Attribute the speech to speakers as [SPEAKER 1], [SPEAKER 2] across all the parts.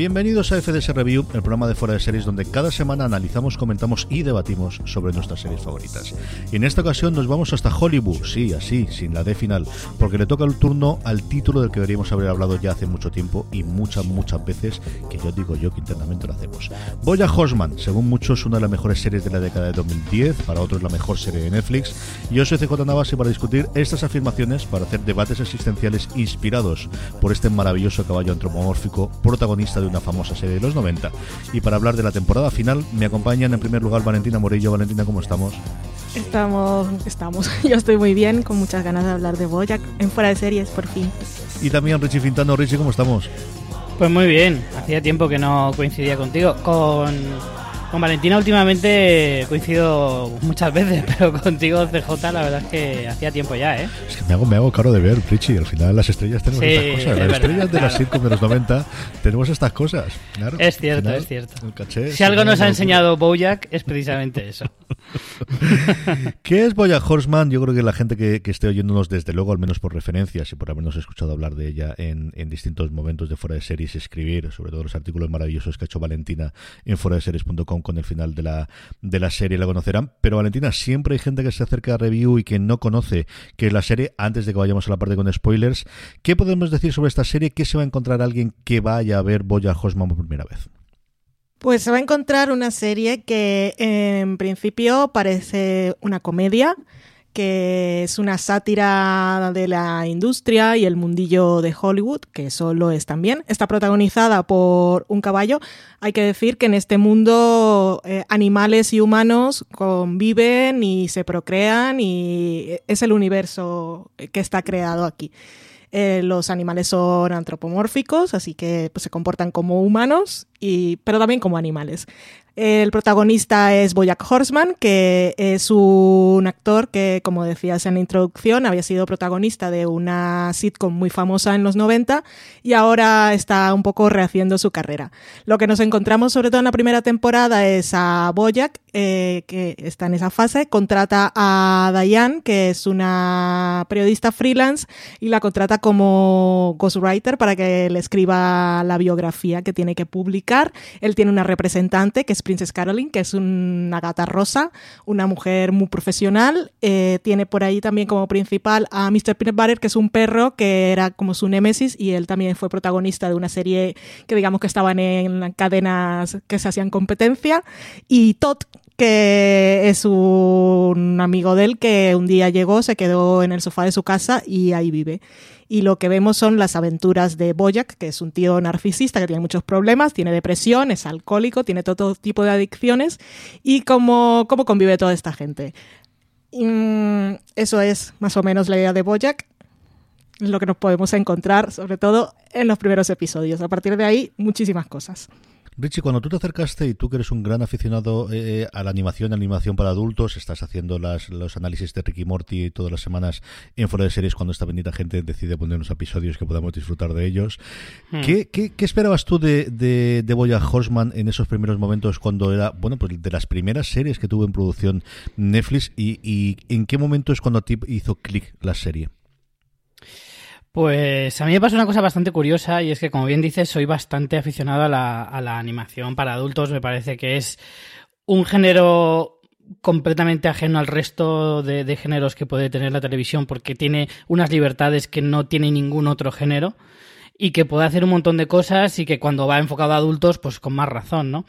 [SPEAKER 1] Bienvenidos a FDS Review, el programa de fuera de series donde cada semana analizamos, comentamos y debatimos sobre nuestras series favoritas. Y en esta ocasión nos vamos hasta Hollywood, sí, así, sin la D final, porque le toca el turno al título del que deberíamos haber hablado ya hace mucho tiempo y muchas, muchas veces, que yo digo yo que internamente lo hacemos. Boya Horseman, según muchos, una de las mejores series de la década de 2010, para otros la mejor serie de Netflix. Yo soy CJ Navas y para discutir estas afirmaciones, para hacer debates existenciales inspirados por este maravilloso caballo antropomórfico, protagonista de una famosa serie de los 90. Y para hablar de la temporada final, me acompañan en primer lugar Valentina Morillo. Valentina, ¿cómo estamos?
[SPEAKER 2] Estamos, estamos. Yo estoy muy bien, con muchas ganas de hablar de Boyack en fuera de series, por fin.
[SPEAKER 1] Y también Richie Fintano. Richie, ¿cómo estamos?
[SPEAKER 3] Pues muy bien, hacía tiempo que no coincidía contigo. Con, con Valentina últimamente coincido muchas veces, pero contigo CJ la verdad es que hacía tiempo ya, ¿eh?
[SPEAKER 1] Es que me hago, me hago caro de ver, Richie. Al final las estrellas tenemos
[SPEAKER 3] Sí,
[SPEAKER 1] estas cosas.
[SPEAKER 3] es
[SPEAKER 1] Las
[SPEAKER 3] verdad,
[SPEAKER 1] estrellas de las
[SPEAKER 3] claro.
[SPEAKER 1] sitcom de los 90 tenemos estas cosas. Claro.
[SPEAKER 3] Es cierto,
[SPEAKER 1] final,
[SPEAKER 3] es cierto.
[SPEAKER 1] el caché
[SPEAKER 3] Si algo nos ha enseñado Bojack es precisamente eso.
[SPEAKER 1] ¿Qué es Boya Horseman? Yo creo que la gente que, que esté oyéndonos, desde luego, al menos por referencias y por habernos escuchado hablar de ella en, distintos momentos de fuera de series, escribir, sobre todo los artículos maravillosos que ha hecho Valentina en fuera de series.com con el final de la, de la serie, la conocerán. Pero Valentina, siempre hay gente que se acerca a review y que no conoce qué es la serie. Antes de que vayamos a la parte con spoilers, ¿qué podemos decir sobre esta serie? ¿Qué se va a encontrar alguien que vaya a ver Boya Horseman por primera vez?
[SPEAKER 2] Pues se va a encontrar una serie que en principio parece una comedia, que es una sátira de la industria y el mundillo de Hollywood, que eso lo es también. Está protagonizada por un caballo. Hay que decir que en este mundo eh, animales y humanos conviven y se procrean y es el universo que está creado aquí. Eh, los animales son antropomórficos, así que pues, se comportan como humanos, y, pero también como animales. El protagonista es Boyack Horseman, que es un actor que, como decías en la introducción, había sido protagonista de una sitcom muy famosa en los 90 y ahora está un poco rehaciendo su carrera. Lo que nos encontramos sobre todo en la primera temporada es a Boyack, eh, que está en esa fase, contrata a Diane, que es una periodista freelance, y la contrata como ghostwriter para que le escriba la biografía que tiene que publicar. Él tiene una representante, que es Princess Caroline, que es una gata rosa, una mujer muy profesional. Eh, tiene por ahí también como principal a Mr. Peanut Butter, que es un perro que era como su némesis, y él también fue protagonista de una serie que digamos que estaban en cadenas que se hacían competencia. Y Todd, que es un amigo de él que un día llegó, se quedó en el sofá de su casa y ahí vive. Y lo que vemos son las aventuras de Boyack, que es un tío narcisista que tiene muchos problemas, tiene depresión, es alcohólico, tiene todo tipo de adicciones y cómo, cómo convive toda esta gente. Y, mm, eso es más o menos la idea de Boyack, lo que nos podemos encontrar, sobre todo en los primeros episodios. A partir de ahí, muchísimas cosas.
[SPEAKER 1] Richie, cuando tú te acercaste y tú que eres un gran aficionado eh, a la animación, animación para adultos, estás haciendo las, los análisis de Ricky Morty todas las semanas en fuera de series cuando esta bendita gente decide poner unos episodios que podamos disfrutar de ellos.
[SPEAKER 3] Hmm.
[SPEAKER 1] ¿Qué, qué, qué esperabas tú de, de, de Boya Horseman en esos primeros momentos cuando era, bueno, pues de las primeras series que tuvo en producción Netflix y, y en qué momento es cuando a ti hizo clic la serie?
[SPEAKER 3] Pues a mí me pasa una cosa bastante curiosa y es que, como bien dices, soy bastante aficionado a la, animación para adultos. Me parece que es un género completamente ajeno al resto de, géneros que puede tener la televisión porque tiene unas libertades que no tiene ningún otro género. y que puede hacer un montón de cosas y que cuando va enfocado a adultos, pues con más razón, ¿no?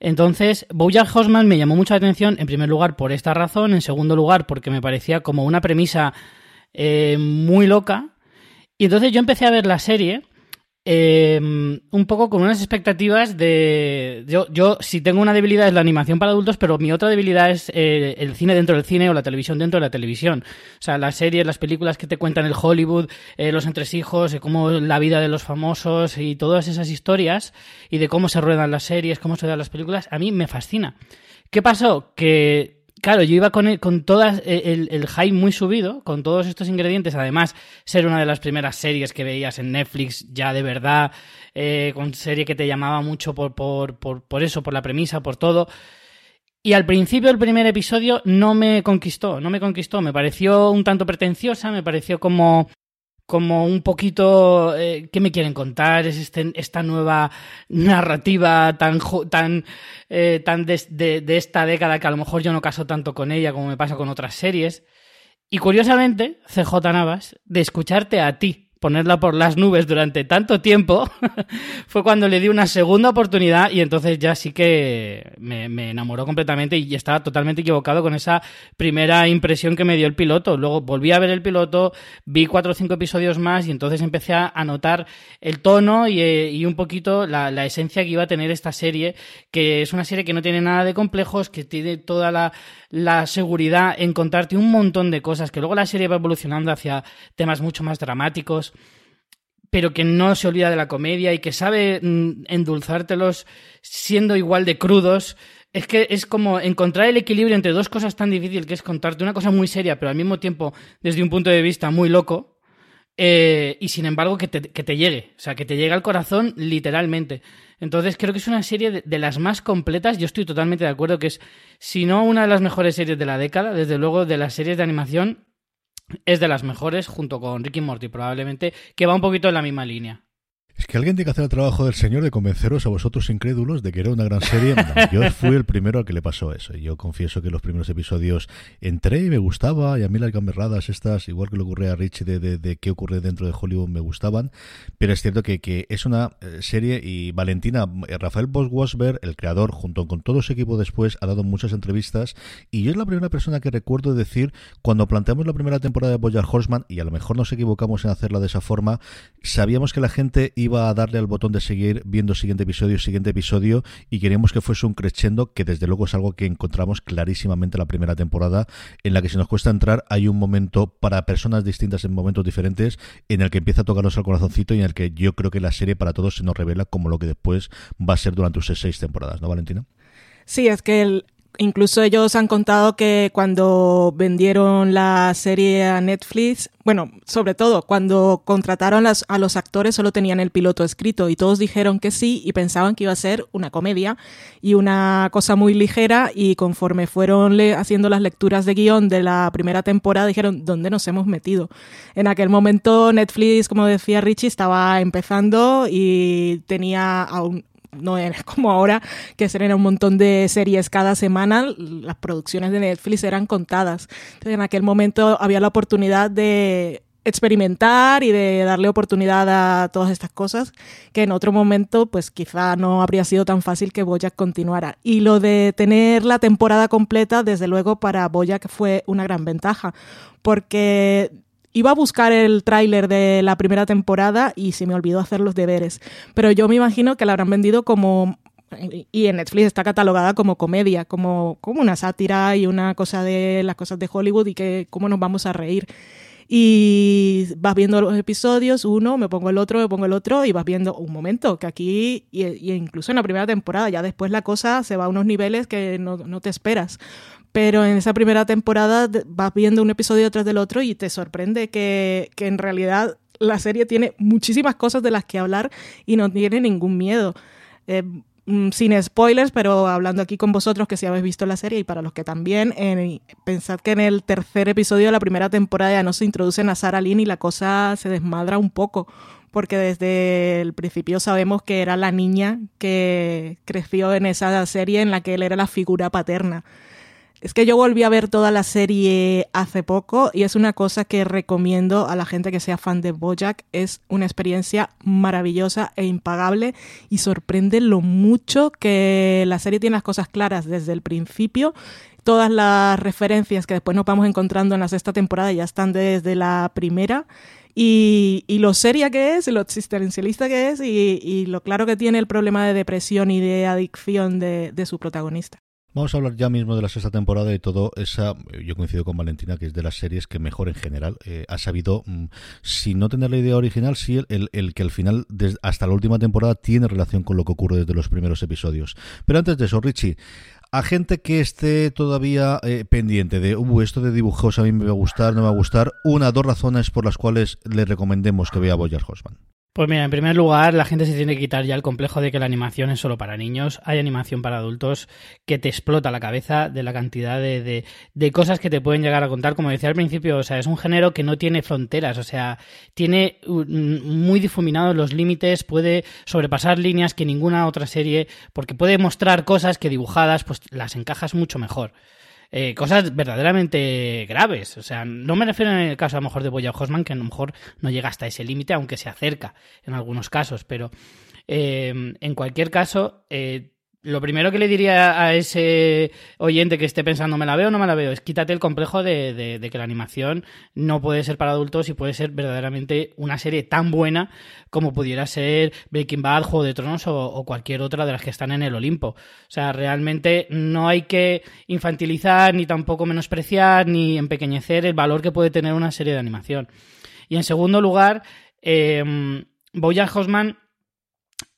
[SPEAKER 3] Entonces, Bojack Horseman me llamó mucho la atención, en primer lugar, por esta razón, en segundo lugar, porque me parecía como una premisa eh, muy loca. Y entonces yo empecé a ver la serie Em, un poco con unas expectativas de... Yo, yo, si tengo una debilidad es la animación para adultos, pero mi otra debilidad es eh, el cine dentro del cine o la televisión dentro de la televisión. O sea, las series, las películas que te cuentan el Hollywood, eh, los entresijos, cómo la vida de los famosos y todas esas historias y de cómo se ruedan las series, cómo se ruedan las películas, a mí me fascina. ¿Qué pasó? Que Claro, yo iba con, el, con todas eh, el, el, hype muy subido, con todos estos ingredientes. Además, ser una de las primeras series que veías en Netflix ya de verdad, eh, con serie que te llamaba mucho por, por, por, por eso, por la premisa, por todo. Y al principio el primer episodio no me conquistó, no me conquistó. Me pareció un tanto pretenciosa, me pareció como como un poquito eh, qué me quieren contar es este, esta nueva narrativa tan tan eh, tan de, de, de, esta década que a lo mejor yo no caso tanto con ella como me pasa con otras series. Y curiosamente CJ Navas de escucharte a ti ponerla por las nubes durante tanto tiempo, fue cuando le di una segunda oportunidad y entonces ya sí que me, enamoró completamente y estaba totalmente equivocado con esa primera impresión que me dio el piloto. Luego volví a ver el piloto, vi cuatro o cinco episodios más y entonces empecé a notar el tono y, y un poquito la, esencia que iba a tener esta serie, que es una serie que no tiene nada de complejos, que tiene toda la seguridad en contarte un montón de cosas, que luego la serie va evolucionando hacia temas mucho más dramáticos pero que no se olvida de la comedia y que sabe mm, endulzártelos siendo igual de crudos. Es que es como encontrar el equilibrio entre dos cosas tan difíciles, que es contarte una cosa muy seria, pero al mismo tiempo desde un punto de vista muy loco, eh, y sin embargo que te, que te, llegue, o sea, que te llegue al corazón literalmente. Entonces creo que es una serie de, de, las más completas, yo estoy totalmente de acuerdo que es, si no una de las mejores series de la década, desde luego de las series de animación es de las mejores junto con Ricky Morty probablemente, que va un poquito en la misma línea.
[SPEAKER 1] Es que alguien tiene que hacer el trabajo del señor de convenceros a vosotros incrédulos de que era una gran serie. yo fui el primero al que le pasó eso. Yo confieso que los primeros episodios entré y me gustaba. Y a mí las gamberradas estas, igual que le ocurre a Rich de, de, qué ocurre dentro de Hollywood, me gustaban. Pero es cierto que, que es una eh, serie y Valentina, eh, Rafael Bosch-Wasberg, el creador, junto con todo su equipo después, ha dado muchas entrevistas. Y yo es la primera persona que recuerdo decir, cuando planteamos la primera temporada de Boyar Horseman, y a lo mejor nos equivocamos en hacerla de esa forma, sabíamos que la gente iba a darle al botón de seguir viendo siguiente episodio, siguiente episodio y queríamos que fuese un crescendo que desde luego es algo que encontramos clarísimamente en la primera temporada en la que si nos cuesta entrar hay un momento para personas distintas en momentos diferentes en el que empieza a tocarnos al corazoncito y en el que yo creo que la serie para todos se nos revela como lo que después va a ser durante sus seis temporadas, ¿no, Valentina?
[SPEAKER 2] Sí, es que el, incluso ellos han contado que cuando vendieron la serie a Netflix, bueno, sobre todo cuando contrataron a los actores solo tenían el piloto escrito y todos dijeron que sí y pensaban que iba a ser una comedia y una cosa muy ligera y conforme fueron haciendo las lecturas de guion de la primera temporada dijeron, ¿dónde nos hemos metido? En aquel momento Netflix, como decía Richie, estaba empezando y tenía aún no era como ahora que se un montón de series cada semana, las producciones de Netflix eran contadas. Entonces en aquel momento había la oportunidad de experimentar y de darle oportunidad a todas estas cosas que en otro momento pues quizá no habría sido tan fácil que Boyack continuara. Y lo de tener la temporada completa, desde luego para Boyack fue una gran ventaja porque iba a buscar el tráiler de la primera temporada y se me olvidó hacer los deberes. Pero yo me imagino que la habrán vendido como y en Netflix está catalogada como comedia, como, como una sátira y una cosa de las cosas de Hollywood y que cómo nos vamos a reír. Y vas viendo los episodios, uno, me pongo el otro, me pongo el otro, y vas viendo un momento, que aquí, y, y incluso en la primera temporada, ya después la cosa se va a unos niveles que no, no te esperas pero en esa primera temporada vas viendo un episodio tras del otro y te sorprende que, que, en realidad la serie tiene muchísimas cosas de las que hablar y no tiene ningún miedo. Eh, mm, sin spoilers, pero hablando aquí con vosotros que si habéis visto la serie y para los que también, eh, pensad que en el tercer episodio de la primera temporada ya no se introducen a Sarah Lynn y la cosa se desmadra un poco, porque desde el principio sabemos que era la niña que creció en esa serie en la que él era la figura paterna Es que yo volví a ver toda la serie hace poco y es una cosa que recomiendo a la gente que sea fan de Bojack. Es una experiencia maravillosa e impagable y sorprende lo mucho que la serie tiene las cosas claras desde el principio todas las referencias que después nos vamos encontrando en la sexta temporada ya están desde la primera. Y, lo seria que es, lo existencialista que es y, lo claro que tiene el problema de depresión y de adicción de, su protagonista.
[SPEAKER 1] Vamos a hablar ya mismo de la sexta temporada y todo esa, yo coincido con Valentina, que es de las series que mejor en general eh, ha sabido, mm, si no tener la idea original, sí el, el, que al final, hasta la última temporada, tiene relación con lo que ocurre desde los primeros episodios. Pero antes de eso, Richie, a gente que esté todavía eh, pendiente de, uh, esto de dibujos a mí me va a gustar, no me va a gustar, una, dos razones por las cuales le recomendemos que vea Boyar Horseman.
[SPEAKER 3] Pues mira, en primer lugar, la gente se tiene que quitar ya el complejo de que la animación es solo para niños. Hay animación para adultos que te explota la cabeza de la cantidad de, de, cosas que te pueden llegar a contar. Como decía al principio, o sea, es un género que no tiene fronteras, o sea, tiene muy difuminados los límites, puede sobrepasar líneas que ninguna otra serie, porque puede mostrar cosas que dibujadas, pues las encajas mucho mejor. Eh, cosas verdaderamente graves. O sea, no me refiero en el caso a lo mejor de Boya Hosman, que a lo mejor no llega hasta ese límite, aunque se acerca en algunos casos, pero eh, en cualquier caso, eh, lo primero que le diría a ese oyente que esté pensando, ¿me la veo o no me la veo? Es quítate el complejo de, que la animación no puede ser para adultos y puede ser verdaderamente una serie tan buena como pudiera ser Breaking Bad, Juego de Tronos o, cualquier otra de las que están en el Olimpo. O sea, realmente no hay que infantilizar, ni tampoco menospreciar, ni empequeñecer el valor que puede tener una serie de animación. Y en segundo lugar, eh, Bojack Horseman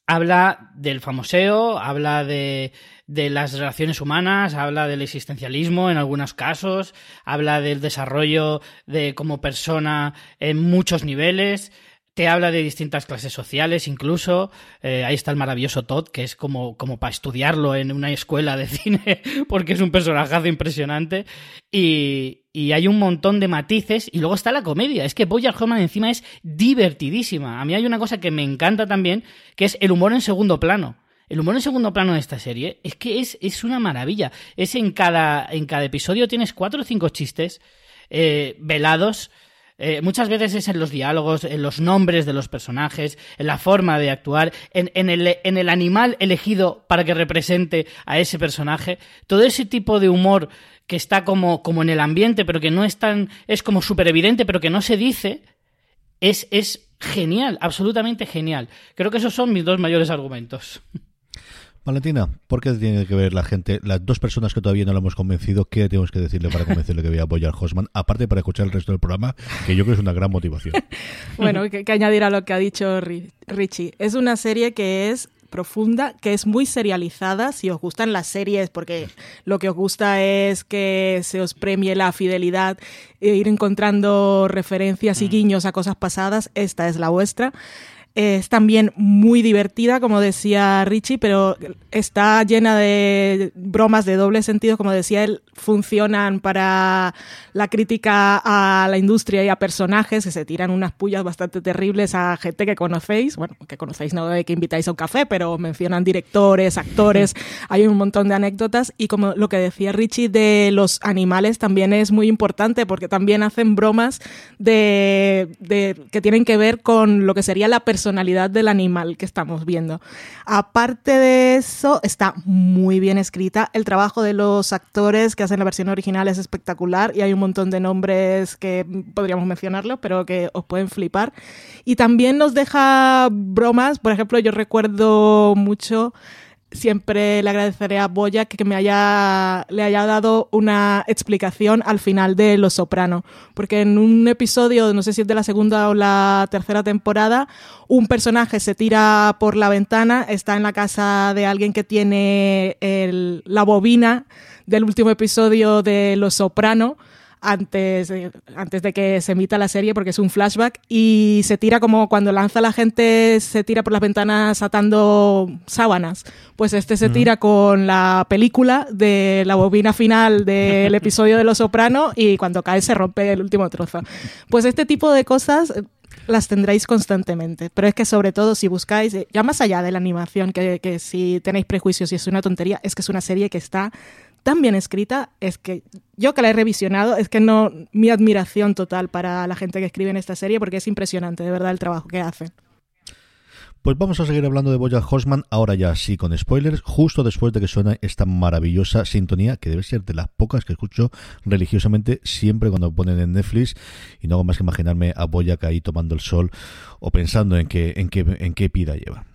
[SPEAKER 3] habla del famoseo, habla de, de, las relaciones humanas, habla del existencialismo en algunos casos, habla del desarrollo de como persona en muchos niveles, te habla de distintas clases sociales incluso. Eh, ahí está el maravilloso Todd, que es como, como para estudiarlo en una escuela de cine, porque es un personaje impresionante. Y, y, hay un montón de matices. Y luego está la comedia. Es que Bojack Horseman encima es divertidísima. A mí hay una cosa que me encanta también, que es el humor en segundo plano. El humor en segundo plano de esta serie es que es, es una maravilla. Es en cada, en cada episodio tienes cuatro o cinco chistes eh, velados eh, muchas veces es en los diálogos, en los nombres de los personajes, en la forma de actuar, en, el, en el animal elegido para que represente a ese personaje. Todo ese tipo de humor que está como, como en el ambiente, pero que no es tan. es como súper evidente, pero que no se dice, es, es genial, absolutamente genial. Creo que esos son mis dos mayores argumentos.
[SPEAKER 1] Valentina, ¿por qué tiene que ver la gente, las dos personas que todavía no lo hemos convencido, qué tenemos que decirle para convencerle que vea a apoyar Hosman? Aparte para escuchar el resto del programa, que yo creo que es una gran motivación.
[SPEAKER 2] bueno, que, que añadir a lo que ha dicho Richie. Es una serie que es profunda, que es muy serializada, si os gustan las series, porque lo que os gusta es que se os premie la fidelidad e ir encontrando referencias y mm. guiños a cosas pasadas, esta es la vuestra. Es también muy divertida, como decía Richie, pero está llena de bromas de doble sentido, como decía él, funcionan para la crítica a la industria y a personajes que se tiran unas pullas bastante terribles a gente que conocéis, bueno, que conocéis no de que invitáis a un café, pero mencionan directores, actores, hay un montón de anécdotas. Y como lo que decía Richie de los animales también es muy importante porque también hacen bromas de, de que tienen que ver con lo que sería la personalidad personalidad del animal que estamos viendo. Aparte de eso, está muy bien escrita. El trabajo de los actores que hacen la versión original es espectacular y hay un montón de nombres que podríamos mencionarlo, pero que os pueden flipar. Y también nos deja bromas. Por ejemplo, yo recuerdo mucho siempre le agradeceré a Boya que me haya, le haya dado una explicación al final de Los Soprano. Porque en un episodio, no sé si es de la segunda o la tercera temporada, un personaje se tira por la ventana, está en la casa de alguien que tiene la bobina del último episodio de Los Soprano antes, antes de que se emita la serie porque es un flashback y se tira como cuando lanza la gente se tira por las ventanas atando sábanas pues este se tira con la película de la bobina final del episodio de Los Soprano y cuando cae se rompe el último trozo pues este tipo de cosas las tendréis constantemente. Pero es que sobre todo si buscáis, ya más allá de la animación, que, que si tenéis prejuicios y es una tontería, es que es una serie que está tan bien escrita, es que yo que la he revisionado, es que no, mi admiración total para la gente que escribe en esta serie, porque es impresionante, de verdad, el trabajo que hacen.
[SPEAKER 1] Pues vamos a seguir hablando de Boya Horseman, ahora ya sí con spoilers, justo después de que suena esta maravillosa sintonía, que debe ser de las pocas que escucho religiosamente siempre cuando ponen en Netflix, y no hago más que imaginarme a Boyack ahí tomando el sol o pensando en qué, en qué, en qué pida lleva.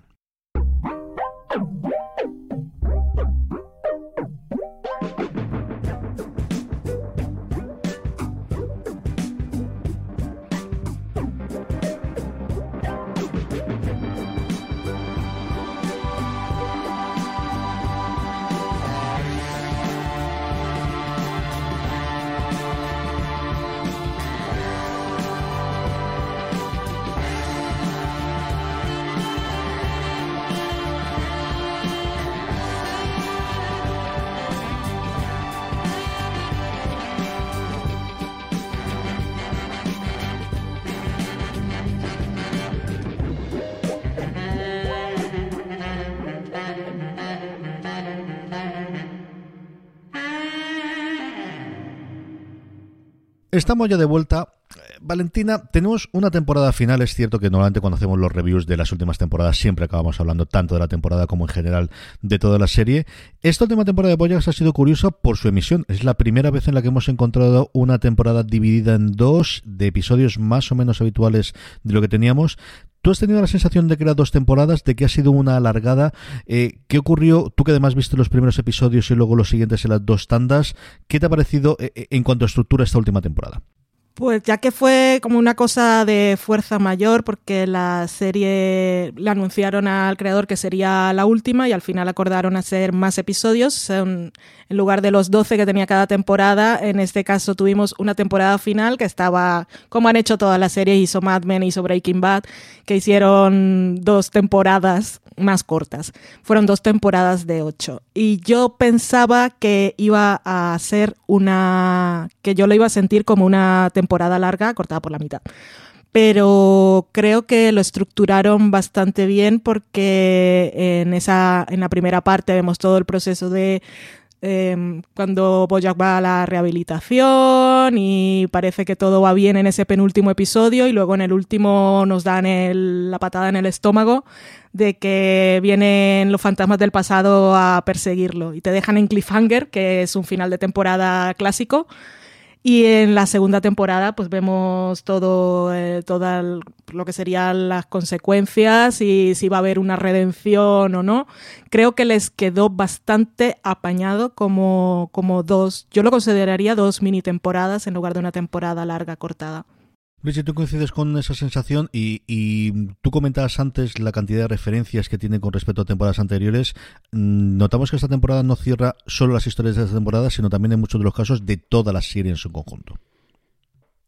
[SPEAKER 1] Estamos ya de vuelta. Eh, Valentina, tenemos una temporada final. Es cierto que normalmente cuando hacemos los reviews de las últimas temporadas siempre acabamos hablando tanto de la temporada como en general de toda la serie. Esta última temporada de Boyax ha sido curiosa por su emisión. Es la primera vez en la que hemos encontrado una temporada dividida en dos, de episodios más o menos habituales de lo que teníamos. ¿Tú has tenido la sensación de que era dos temporadas, de que ha sido una alargada? Eh, ¿Qué ocurrió? Tú que además viste los primeros episodios y luego los siguientes en las dos tandas, ¿qué te ha parecido eh, eh, en cuanto a estructura esta última temporada?
[SPEAKER 2] Pues ya que fue como una cosa de fuerza mayor, porque la serie le anunciaron al creador que sería la última y al final acordaron hacer más episodios. En lugar de los 12 que tenía cada temporada, en este caso tuvimos una temporada final que estaba, como han hecho todas las series, hizo Mad Men, hizo Breaking Bad, que hicieron dos temporadas más cortas. Fueron dos temporadas de ocho. Y yo pensaba que iba a ser una, que yo lo iba a sentir como una temporada larga cortada por la mitad. Pero creo que lo estructuraron bastante bien porque en esa, en la primera parte vemos todo el proceso de, eh, cuando Bojack va a la rehabilitación y parece que todo va bien en ese penúltimo episodio y luego en el último nos dan el, la patada en el estómago de que vienen los fantasmas del pasado a perseguirlo y te dejan en cliffhanger, que es un final de temporada clásico. Y en la segunda temporada, pues vemos todo, eh, toda lo que serían las consecuencias y si va a haber una redención o no. Creo que les quedó bastante apañado como, como dos, yo lo consideraría dos mini temporadas en lugar de una temporada larga cortada.
[SPEAKER 1] Luis, ¿tú coincides con esa sensación? Y, tú comentabas antes la cantidad de referencias que tiene con respecto a temporadas anteriores. Mm, Notamos que esta temporada no cierra solo las historias de esta temporada, sino también en muchos de los casos de toda la serie en su conjunto.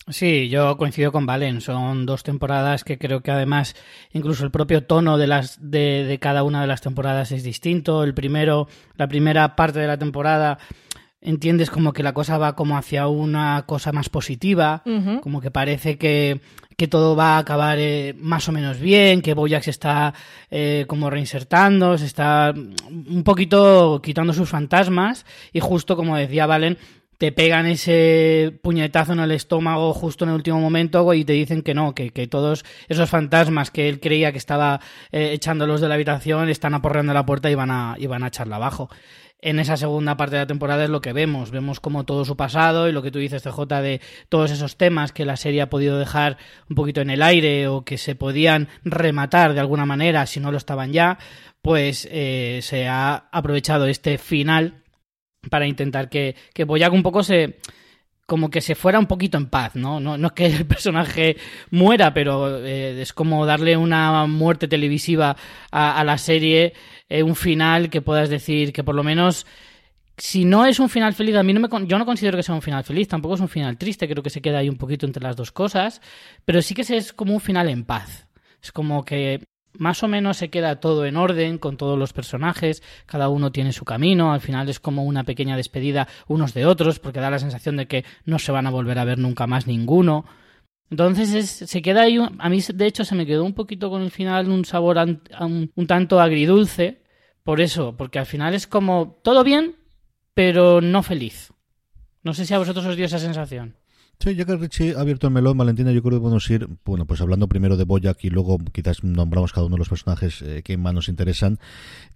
[SPEAKER 3] Sí, yo coincido con Valen. Son dos temporadas que creo que además incluso el propio tono de las de, de cada una de las temporadas es distinto. El primero, la primera parte de la temporada entiendes como que la cosa va como hacia una cosa más positiva, uh -huh. como que parece que, que, todo va a acabar eh, más o menos bien, que Boyack se está eh, como reinsertando, se está un poquito quitando sus fantasmas y justo como decía Valen, te pegan ese puñetazo en el estómago justo en el último momento y te dicen que no, que, que todos esos fantasmas que él creía que estaba eh, echándolos de la habitación están aporreando la puerta y van a, y van a echarla abajo en esa segunda parte de la temporada es lo que vemos. Vemos como todo su pasado y lo que tú dices, TJ, de todos esos temas que la serie ha podido dejar un poquito en el aire o que se podían rematar de alguna manera si no lo estaban ya, pues eh, se ha aprovechado este final para intentar que, que Boyac un poco se como que se fuera un poquito en paz, ¿no? No, no es que el personaje muera, pero eh, es como darle una muerte televisiva a la serie, eh, un final que puedas decir que por lo menos si no es un final feliz, a mí no me, yo no considero que sea un final feliz, tampoco es un final triste, creo que se queda ahí un poquito entre las dos cosas, pero sí que es como un final en paz. Es como que más o menos se queda todo en orden con todos los personajes, cada uno tiene su camino, al final es como una pequeña despedida unos de otros, porque da la sensación de que no se van a volver a ver nunca más ninguno. Entonces es, se queda ahí, a mí de hecho se me quedó un poquito con el final un sabor un, un tanto agridulce, por eso, porque al final es como todo bien, pero no feliz. No sé si a vosotros os dio esa sensación.
[SPEAKER 1] Sí, ya que Richie ha abierto el melón, Valentina, yo creo que podemos ir, bueno, pues hablando primero de Boyack y luego quizás nombramos cada uno de los personajes eh, que más nos interesan.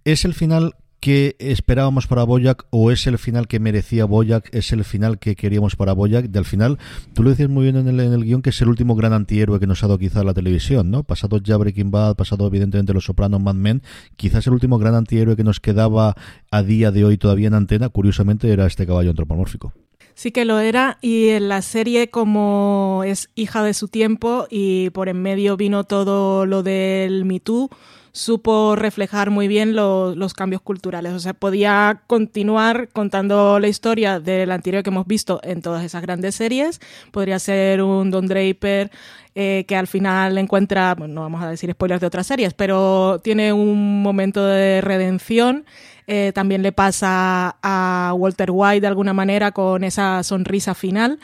[SPEAKER 1] ¿Es el final que esperábamos para Boyack o es el final que merecía Boyack, es el final que queríamos para Boyack. Del final, tú lo decías muy bien en el, en el guion que es el último gran antihéroe que nos ha dado quizá la televisión, ¿no? Pasado ya Breaking Bad, pasado evidentemente Los Sopranos, Mad Men, quizás el último gran antihéroe que nos quedaba a día de hoy todavía en antena, curiosamente era este caballo antropomórfico.
[SPEAKER 2] Sí que lo era y en la serie como es hija de su tiempo y por en medio vino todo lo del Me Too, supo reflejar muy bien lo, los cambios culturales. O sea, podía continuar contando la historia del anterior que hemos visto en todas esas grandes series. Podría ser un Don Draper eh, que al final encuentra, no vamos a decir spoilers de otras series, pero tiene un momento de redención eh, también le pasa a Walter White de alguna manera con esa sonrisa final.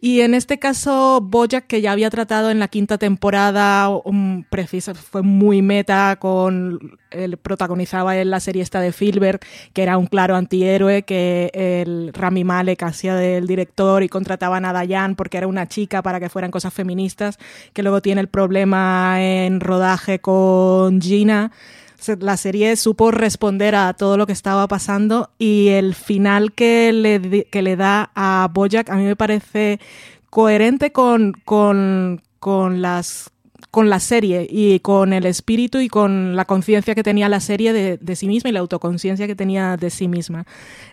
[SPEAKER 2] Y en este caso, Bojack, que ya había tratado en la quinta temporada, um, fue muy meta con. Él protagonizaba en la serie esta de Filbert, que era un claro antihéroe, que el Rami Malek hacía del director y contrataban a Dayan porque era una chica para que fueran cosas feministas, que luego tiene el problema en rodaje con Gina la serie supo responder a todo lo que estaba pasando y el final que le, que le da a Bojack a mí me parece coherente con, con, con las con la serie y con el espíritu y con la conciencia que tenía la serie de, de, sí misma y la autoconciencia que tenía de sí misma.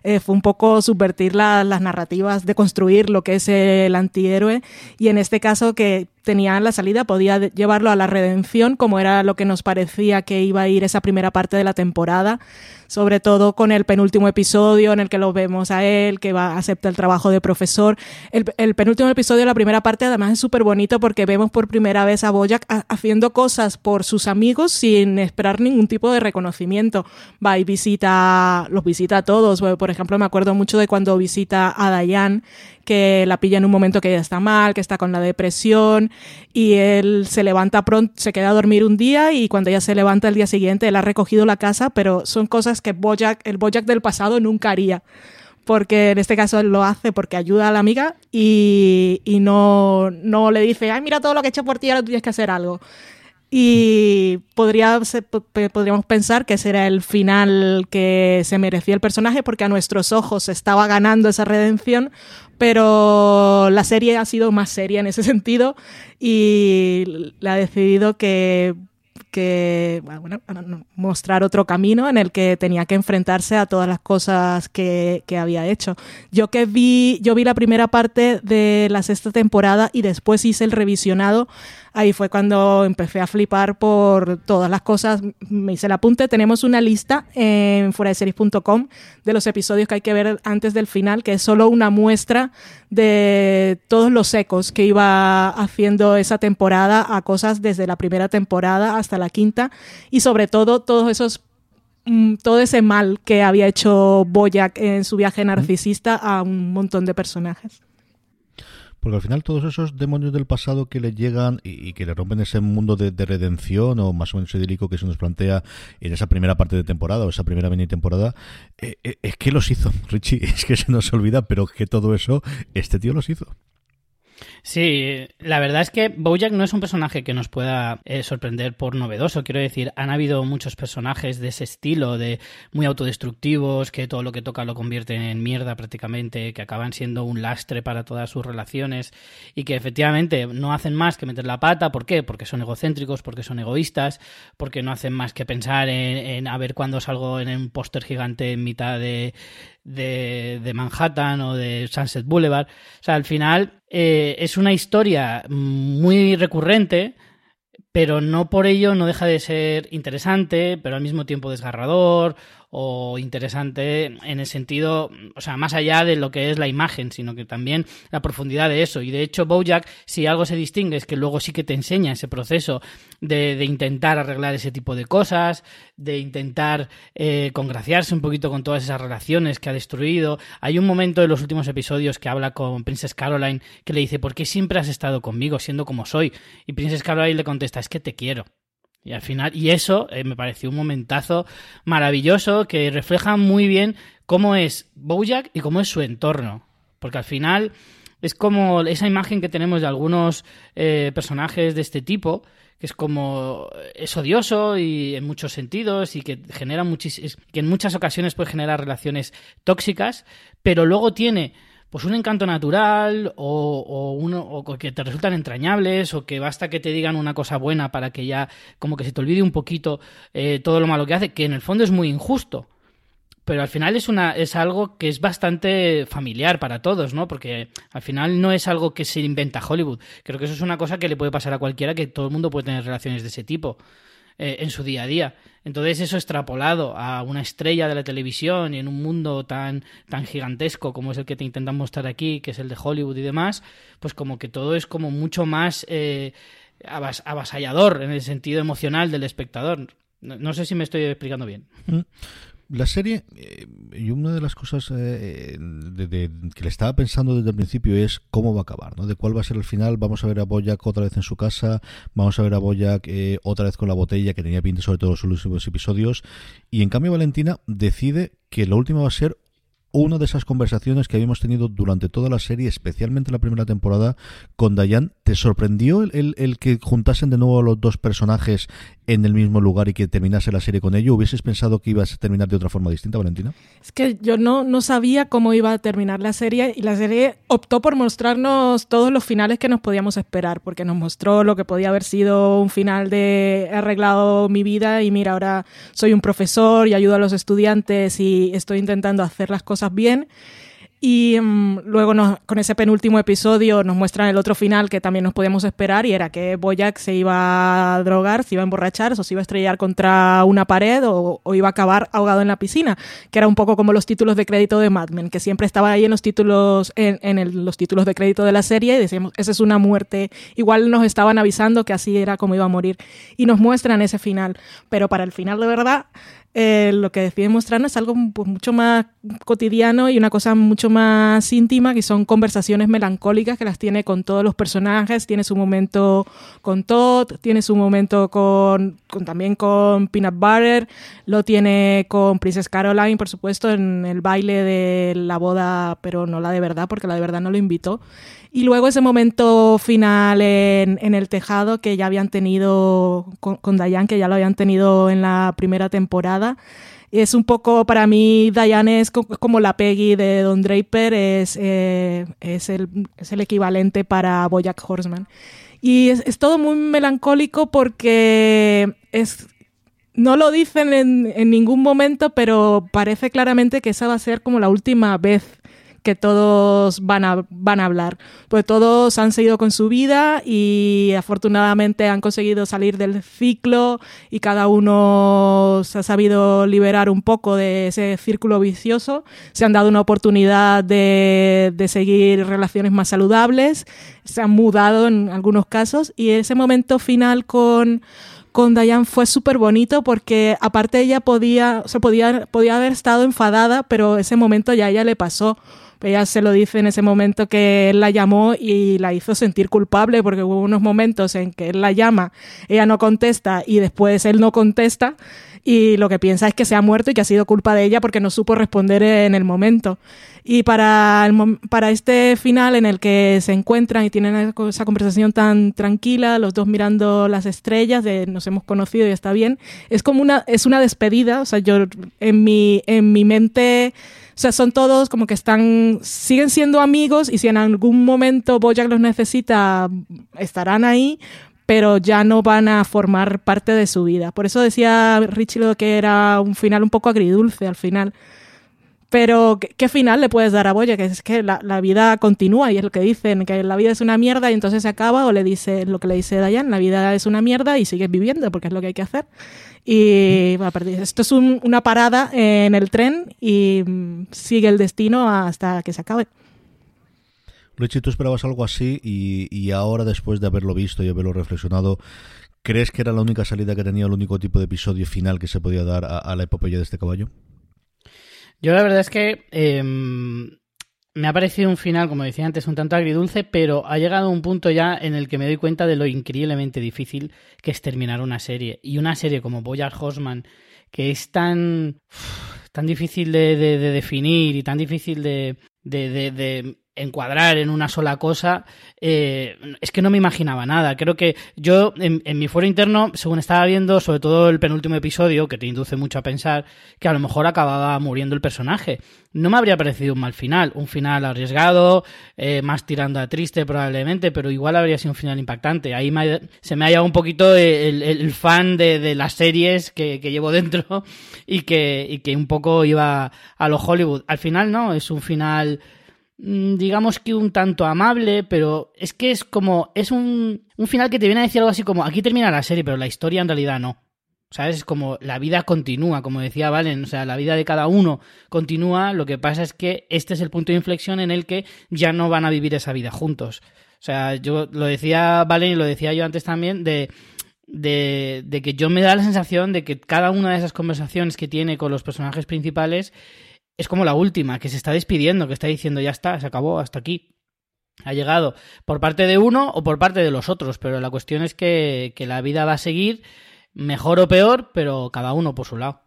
[SPEAKER 2] Eh, fue un poco subvertir la, las narrativas, de construir lo que es el antihéroe y en este caso que tenía la salida, podía llevarlo a la redención, como era lo que nos parecía que iba a ir esa primera parte de la temporada, sobre todo con el penúltimo episodio en el que lo vemos a él, que va a aceptar el trabajo de profesor. El, penúltimo episodio la primera parte además es súper bonito porque vemos por primera vez a Boyack haciendo cosas por sus amigos sin esperar ningún tipo de reconocimiento. Va y visita, los visita a todos. Por ejemplo, me acuerdo mucho de cuando visita a Diane que la pilla en un momento que ella está mal, que está con la depresión y él se levanta pronto, se queda a dormir un día y cuando ella se levanta el día siguiente él ha recogido la casa, pero son cosas que Bojack, el Bojack del pasado nunca haría porque en este caso él lo hace porque ayuda a la amiga y, y no, no, le dice, ay, mira todo lo que he hecho por ti, ahora tienes que hacer algo. Y podría podríamos pensar que será el final que se merecía el personaje porque a nuestros ojos estaba ganando esa redención, pero la serie ha sido más seria en ese sentido y le ha decidido que que mostrar otro camino en el que tenía que enfrentarse a todas las cosas que, que, había hecho. Yo que vi, yo vi la primera parte de la sexta temporada y después hice el revisionado ahí fue cuando empecé a flipar por todas las cosas. Me hice el apunte. Tenemos una lista en fueradeseries.com de los episodios que hay que ver antes del final, que es solo una muestra de todos los ecos que iba haciendo esa temporada a cosas desde la primera temporada hasta la quinta y sobre todo todos esos mm, todo ese mal que había hecho Boyack en su viaje narcisista a un montón de personajes.
[SPEAKER 1] Porque al final todos esos demonios del pasado que le llegan y, que le rompen ese mundo de, redención o más o menos idílico que se nos plantea en esa primera parte de temporada o esa primera mini temporada, eh, eh, es que los hizo, Richie, es que se nos olvida, pero que todo eso, este tío los hizo.
[SPEAKER 3] Sí, la verdad es que Bojack no es un personaje que nos pueda eh, sorprender por novedoso. Quiero decir, han habido muchos personajes de ese estilo, de muy autodestructivos, que todo lo que toca lo convierten en mierda prácticamente, que acaban siendo un lastre para todas sus relaciones y que efectivamente no hacen más que meter la pata. ¿Por qué? Porque son egocéntricos, porque son egoístas, porque no hacen más que pensar en, en a ver cuándo salgo en un póster gigante en mitad de, de, de, Manhattan o de Sunset Boulevard. O sea, al final eh, es una historia muy recurrente, pero no por ello no deja de ser interesante, pero al mismo tiempo desgarrador o interesante en el sentido, o sea, más allá de lo que es la imagen, sino que también la profundidad de eso. Y de hecho, Bojack, si algo se distingue, es que luego sí que te enseña ese proceso de, de intentar arreglar ese tipo de cosas, de intentar eh, congraciarse un poquito con todas esas relaciones que ha destruido. Hay un momento en los últimos episodios que habla con Princess Caroline que le dice, ¿por qué siempre has estado conmigo siendo como soy? Y Princess Caroline le contesta, es que te quiero. Y al final, y eso eh, me pareció un momentazo maravilloso que refleja muy bien cómo es Bojack y cómo es su entorno. Porque al final es como esa imagen que tenemos de algunos eh, personajes de este tipo, que es como es odioso y en muchos sentidos y que genera muchis que en muchas ocasiones puede generar relaciones tóxicas, pero luego tiene pues un encanto natural o, uno, o que te resultan entrañables o que basta que te digan una cosa buena para que ya como que se te olvide un poquito eh, todo lo malo que hace, que en el fondo es muy injusto. Pero al final es, una, es algo que es bastante familiar para todos, ¿no? Porque al final no es algo que se inventa Hollywood. Creo que eso es una cosa que le puede pasar a cualquiera, que todo el mundo puede tener relaciones de ese tipo. Eh, en su día a día. Entonces eso extrapolado a una estrella de la televisión y en un mundo tan, tan gigantesco como es el que te intentan mostrar aquí, que es el de Hollywood y demás, pues como que todo es como mucho más eh, avasallador en el sentido emocional del espectador. No, sé si me estoy explicando bien.
[SPEAKER 1] La serie, eh, y una de las cosas eh, que le estaba pensando desde el principio es cómo va a acabar, ¿no? De cuál va a ser el final. Vamos a ver a Boyack otra vez en su casa, vamos a ver a Boyack eh, otra vez con la botella que tenía pinta sobre todo los últimos episodios. Y en cambio Valentina decide que la última va a ser una de esas conversaciones que habíamos tenido durante toda la serie, especialmente la primera temporada, con Dayan. ¿Te sorprendió el, el, que juntasen de nuevo a los dos personajes en el mismo lugar y que terminase la serie con ello? ¿Hubieses pensado que ibas a terminar de otra forma distinta, Valentina?
[SPEAKER 2] Es que yo no, no sabía cómo iba a terminar la serie y la serie optó por mostrarnos todos los finales que nos podíamos esperar, porque nos mostró lo que podía haber sido un final de he arreglado mi vida y mira, ahora soy un profesor y ayudo a los estudiantes y estoy intentando hacer las cosas bien. Y mm, luego con ese penúltimo episodio nos muestran el otro final que también nos podíamos esperar y era que Boyack se iba a drogar, se iba a emborrachar, o se iba a estrellar contra una pared o, iba a acabar ahogado en la piscina, que era un poco como los títulos de crédito de Mad Men, que siempre estaba ahí en los títulos, en, los títulos de crédito de la serie y decíamos, esa es una muerte. Igual nos estaban avisando que así era como iba a morir y nos muestran ese final. Pero para el final de verdad eh, lo que decide mostrarnos es algo pues, mucho más cotidiano y una cosa mucho más íntima, que son conversaciones melancólicas que las tiene con todos los personajes. Tiene su momento con Todd, tiene su momento con, también con Peanut Butter, lo tiene con Princess Caroline, por supuesto, en el baile de la boda, pero no la de verdad, porque la de verdad no lo invitó. Y luego ese momento final en, el tejado que ya habían tenido con, con Dayan, que ya lo habían tenido en la primera temporada. Es un poco, para mí, Diane es como la Peggy de Don Draper, es, eh, es, el, es el equivalente para Bojack Horseman. Y es, todo muy melancólico porque es, no lo dicen en, en, ningún momento, pero parece claramente que esa va a ser como la última vez que todos van a, van a hablar. Pues todos han seguido con su vida y afortunadamente han conseguido salir del ciclo y cada uno se ha sabido liberar un poco de ese círculo vicioso. Se han dado una oportunidad de, de seguir relaciones más saludables, se han mudado en algunos casos y ese momento final con con Diane fue súper bonito porque aparte ella podía, o podía, podía haber estado enfadada, pero ese momento ya a ella le pasó ella se lo dice en ese momento que él la llamó y la hizo sentir culpable porque hubo unos momentos en que él la llama, ella no contesta y después él no contesta y lo que piensa es que se ha muerto y que ha sido culpa de ella porque no supo responder en el momento. Y para, para este final en el que se encuentran y tienen esa conversación tan tranquila, los dos mirando las estrellas, de nos hemos conocido y está bien, es como una, es una despedida, o sea, yo en mi, en mi mente o sea, son todos como que están, siguen siendo amigos y si en algún momento Bojack los necesita, estarán ahí, pero ya no van a formar parte de su vida. Por eso decía Richie lo que era un final un poco agridulce al final. Pero, ¿qué, final le puedes dar a Boya? Que es que la, vida continúa y es lo que dicen, que la vida es una mierda y entonces se acaba, o le dice lo que le dice Dayan, la vida es una mierda y sigues viviendo porque es lo que hay que hacer. Y esto es una parada en el tren y mm, sigue el destino hasta que se acabe.
[SPEAKER 1] Richie, tú esperabas algo así y, ahora, después de haberlo visto y haberlo reflexionado, ¿crees que era la única salida que tenía, el único tipo de episodio final que se podía dar a, la epopeya de este caballo?
[SPEAKER 3] Yo la verdad es que em, me ha parecido un final, como decía antes, un tanto agridulce, pero ha llegado un punto ya en el que me doy cuenta de lo increíblemente difícil que es terminar una serie. Y una serie como Boyar Horseman, que es tan, tan difícil de, definir y tan difícil de, de encuadrar en una sola cosa, eh, es que no me imaginaba nada. Creo que yo, en, mi foro interno, según estaba viendo, sobre todo el penúltimo episodio, que te induce mucho a pensar que a lo mejor acababa muriendo el personaje. No me habría parecido un mal final, un final arriesgado, eh, más tirando a triste probablemente, pero igual habría sido un final impactante. Ahí se me ha llegado un poquito el, fan de, las series que, llevo dentro y que, y que un poco iba a lo Hollywood. Al final no, es un final digamos que un tanto amable, pero es que es como, es un, un final que te viene a decir algo así como, aquí termina la serie, pero la historia en realidad no. ¿Sabes? Es como la vida continúa, como decía Valen, o sea, la vida de cada uno continúa, lo que pasa es que este es el punto de inflexión en el que ya no van a vivir esa vida juntos. O sea, yo lo decía Valen y lo decía yo antes también, de, de, de que yo me da la sensación de que cada una de esas conversaciones que tiene con los personajes principales es como la última, que se está despidiendo, que está diciendo ya está, se acabó, hasta aquí. Ha llegado por parte de uno o por parte de los otros, pero la cuestión es que, la vida va a seguir, mejor o peor, pero cada uno por su lado.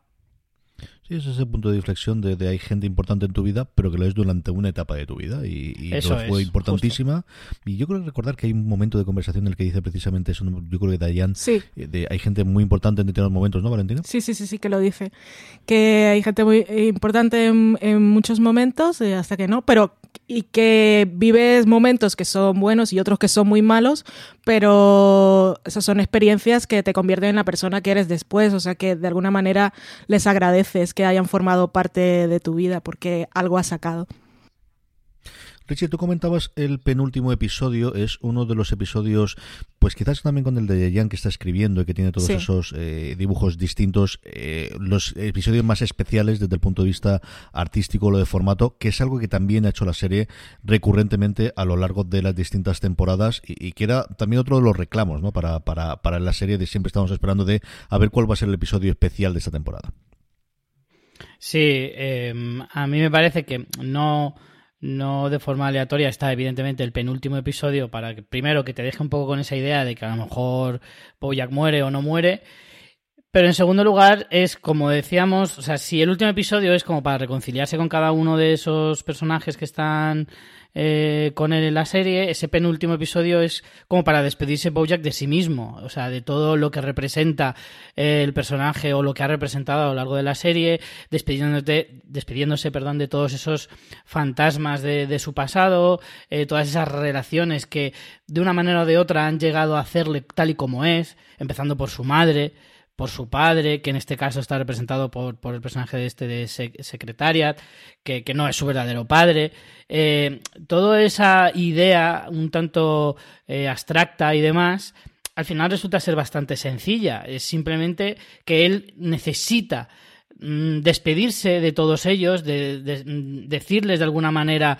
[SPEAKER 1] Sí, es ese punto de inflexión de, hay gente importante en tu vida, pero que lo es durante una etapa de tu vida y, eso fue importantísima. Y yo creo recordar que hay un momento de conversación en el que dice precisamente eso, yo creo que Dayan,
[SPEAKER 2] sí.
[SPEAKER 1] Eh, de, hay gente muy importante en determinados momentos, ¿no, Valentina?
[SPEAKER 2] Sí, sí, sí, sí, que lo dice. Que hay gente muy importante en, muchos momentos, eh, hasta que no, pero y que vives momentos que son buenos y otros que son muy malos, pero esas son experiencias que te convierten en la persona que eres después, o sea que de alguna manera les agradeces que hayan formado parte de tu vida porque algo has sacado.
[SPEAKER 1] Richie, tú comentabas el penúltimo episodio, es uno de los episodios, pues quizás también con el de Jan que está escribiendo y que tiene todos esos eh, dibujos distintos, eh, los episodios más especiales desde el punto de vista artístico, lo de formato, que es algo que también ha hecho la serie recurrentemente a lo largo de las distintas temporadas y, que era también otro de los reclamos ¿no? para, para, para la serie de siempre estamos esperando de a ver cuál va a ser el episodio especial de esta temporada.
[SPEAKER 3] Sí, em, a mí me parece que no no de forma aleatoria está evidentemente el penúltimo episodio para que primero que te deje un poco con esa idea de que a lo mejor Bojack muere o no muere. Pero en segundo lugar es como decíamos, o sea, si el último episodio es como para reconciliarse con cada uno de esos personajes que están eh, con él en la serie, ese penúltimo episodio es como para despedirse Bojack de sí mismo, o sea, de todo lo que representa eh, el personaje o lo que ha representado a lo largo de la serie, despidiéndose, despidiéndose perdón, de todos esos fantasmas de, su pasado, eh, todas esas relaciones que de una manera o de otra han llegado a hacerle tal y como es, empezando por su madre, por su padre, que en este caso está representado por, por el personaje de este de Secretariat, que, que no es su verdadero padre. Eh, toda esa idea un tanto eh, abstracta y demás, al final resulta ser bastante sencilla. Es simplemente que él necesita mm, despedirse de todos ellos, de, decirles de alguna manera